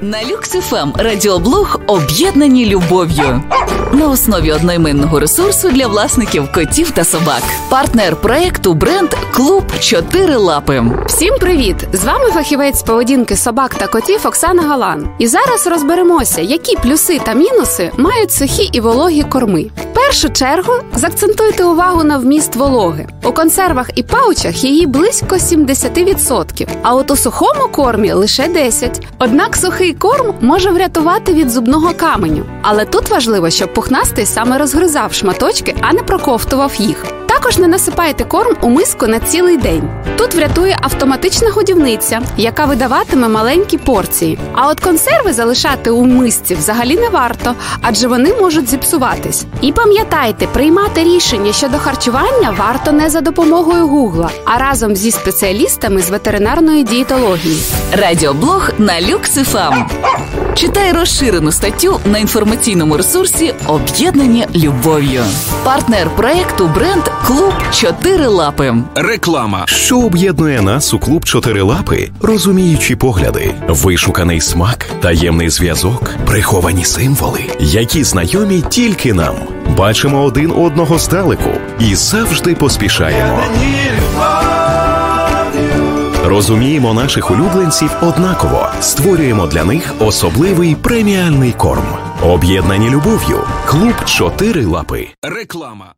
На Люксифем радіоблог об'єднані любов'ю на основі одноіменного ресурсу для власників котів та собак. Партнер проекту бренд Клуб Чотири Лапи. Всім привіт! З вами фахівець поведінки собак та котів Оксана Галан. І зараз розберемося, які плюси та мінуси мають сухі і вологі корми. Першу чергу заакцентуйте увагу на вміст вологи. У консервах і паучах її близько 70%, а от у сухому кормі лише 10%. Однак сухий корм може врятувати від зубного каменю. Але тут важливо, щоб пухнастий саме розгризав шматочки, а не проковтував їх. Також не насипайте корм у миску на цілий день. Тут врятує автоматична годівниця, яка видаватиме маленькі порції. А от консерви залишати у мисці взагалі не варто, адже вони можуть зіпсуватись. І пам'ятайте, приймати рішення щодо харчування варто не за допомогою гугла, а разом зі спеціалістами з ветеринарної дієтології. Радіоблог на Люксифем. Читай розширену статтю на інформаційному ресурсі Об'єднані любов'ю. Партнер проекту бренд Клуб Чотири Лапи. Реклама. Що об'єднує нас у клуб Чотирилапи? Розуміючі погляди, вишуканий смак, таємний зв'язок, приховані символи, які знайомі тільки нам. Бачимо один одного здалеку і завжди поспішаємо. Розуміємо наших улюбленців однаково, створюємо для них особливий преміальний корм. Об'єднані любов'ю. Клуб Чотири Лапи. Реклама.